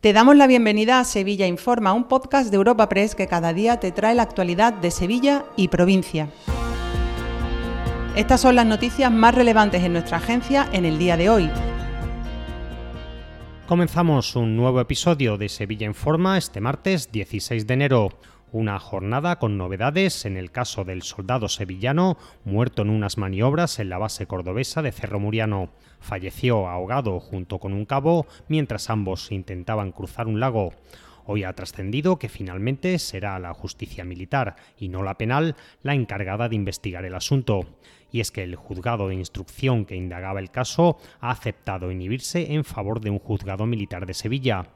Te damos la bienvenida a Sevilla Informa, un podcast de Europa Press que cada día te trae la actualidad de Sevilla y provincia. Estas son las noticias más relevantes en nuestra agencia en el día de hoy. Comenzamos un nuevo episodio de Sevilla Informa este martes 16 de enero. Una jornada con novedades en el caso del soldado sevillano muerto en unas maniobras en la base cordobesa de Cerro Muriano. Falleció ahogado junto con un cabo mientras ambos intentaban cruzar un lago. Hoy ha trascendido que finalmente será la justicia militar y no la penal la encargada de investigar el asunto. Y es que el juzgado de instrucción que indagaba el caso ha aceptado inhibirse en favor de un juzgado militar de Sevilla.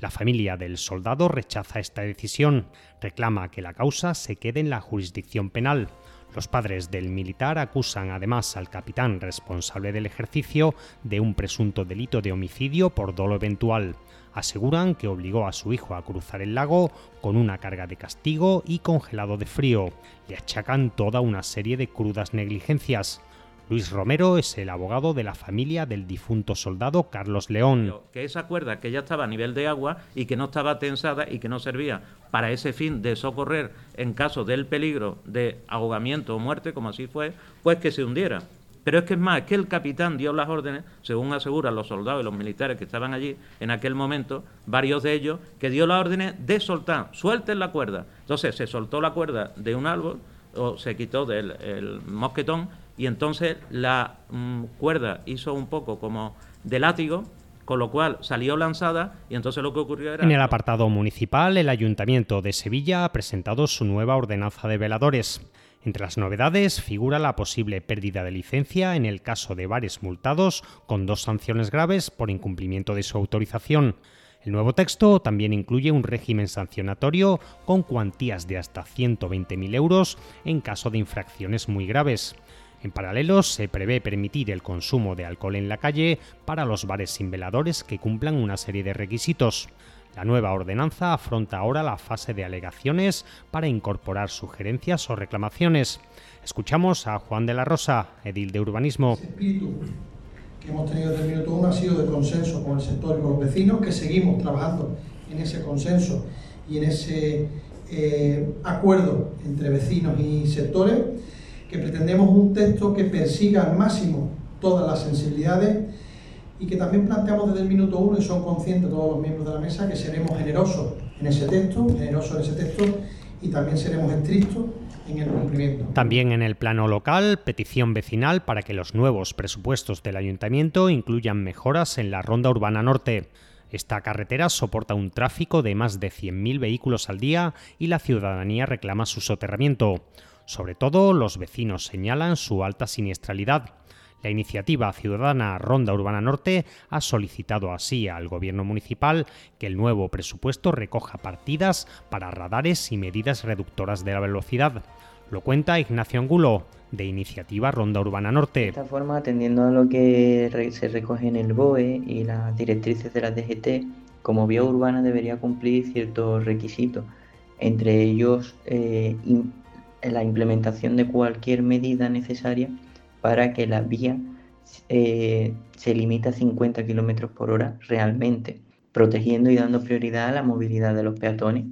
La familia del soldado rechaza esta decisión, reclama que la causa se quede en la jurisdicción penal. Los padres del militar acusan además al capitán responsable del ejercicio de un presunto delito de homicidio por dolo eventual. Aseguran que obligó a su hijo a cruzar el lago con una carga de castigo y congelado de frío. Le achacan toda una serie de crudas negligencias. Luis Romero es el abogado de la familia del difunto soldado Carlos León. Que esa cuerda que ya estaba a nivel de agua y que no estaba tensada y que no servía para ese fin de socorrer en caso del peligro de ahogamiento o muerte, como así fue, pues que se hundiera. Pero es que es más, que el capitán dio las órdenes, según aseguran los soldados y los militares que estaban allí en aquel momento, varios de ellos, que dio las órdenes de soltar, suelten la cuerda. Entonces se soltó la cuerda de un árbol o se quitó del mosquetón y entonces la mm, cuerda hizo un poco como de látigo, con lo cual salió lanzada y entonces lo que ocurrió era... En el apartado municipal, el Ayuntamiento de Sevilla ha presentado su nueva ordenanza de veladores. Entre las novedades figura la posible pérdida de licencia en el caso de bares multados con dos sanciones graves por incumplimiento de su autorización. El nuevo texto también incluye un régimen sancionatorio con cuantías de hasta 120.000 euros en caso de infracciones muy graves. En paralelo, se prevé permitir el consumo de alcohol en la calle para los bares sin veladores que cumplan una serie de requisitos. La nueva ordenanza afronta ahora la fase de alegaciones para incorporar sugerencias o reclamaciones. Escuchamos a Juan de la Rosa, edil de urbanismo. El espíritu que hemos tenido desde el minuto uno ha sido de consenso con el sector y con los vecinos, que seguimos trabajando en ese consenso y en ese eh, acuerdo entre vecinos y sectores que pretendemos un texto que persiga al máximo todas las sensibilidades y que también planteamos desde el minuto uno, y son conscientes todos los miembros de la mesa, que seremos generosos en ese texto, generosos en ese texto y también seremos estrictos en el cumplimiento. También en el plano local, petición vecinal para que los nuevos presupuestos del ayuntamiento incluyan mejoras en la ronda urbana norte. Esta carretera soporta un tráfico de más de 100.000 vehículos al día y la ciudadanía reclama su soterramiento. Sobre todo, los vecinos señalan su alta siniestralidad. La iniciativa ciudadana Ronda Urbana Norte ha solicitado así al Gobierno municipal que el nuevo presupuesto recoja partidas para radares y medidas reductoras de la velocidad. Lo cuenta Ignacio Angulo, de Iniciativa Ronda Urbana Norte. De esta forma, atendiendo a lo que se recoge en el BOE y las directrices de la DGT, como vía urbana debería cumplir ciertos requisitos, entre ellos eh, la implementación de cualquier medida necesaria para que la vía eh, se limite a 50 km por hora realmente, protegiendo y dando prioridad a la movilidad de los peatones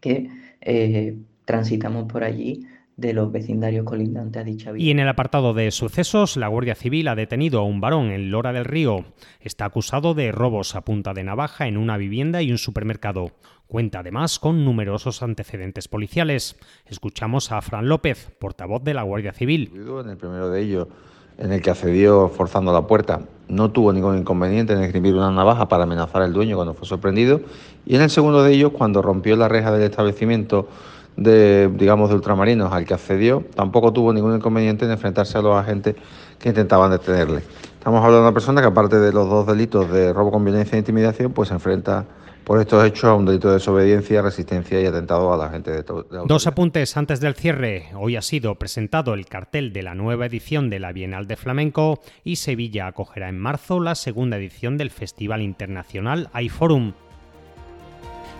que eh, transitamos por allí de los vecindarios colindantes a dicha vía. Y en el apartado de sucesos, la Guardia Civil ha detenido a un varón en Lora del Río. Está acusado de robos a punta de navaja en una vivienda y un supermercado. Cuenta además con numerosos antecedentes policiales. Escuchamos a Fran López, portavoz de la Guardia Civil. En el primero de ellos, en el que accedió forzando la puerta, no tuvo ningún inconveniente en escribir una navaja para amenazar al dueño cuando fue sorprendido. Y en el segundo de ellos, cuando rompió la reja del establecimiento de, digamos, de ultramarinos al que accedió, tampoco tuvo ningún inconveniente en enfrentarse a los agentes que intentaban detenerle. Estamos hablando de una persona que aparte de los dos delitos de robo con violencia e intimidación, pues se enfrenta por estos hechos a un delito de desobediencia, resistencia y atentado a la gente de, de Dos apuntes antes del cierre. Hoy ha sido presentado el cartel de la nueva edición de la Bienal de Flamenco y Sevilla acogerá en marzo la segunda edición del Festival Internacional iForum.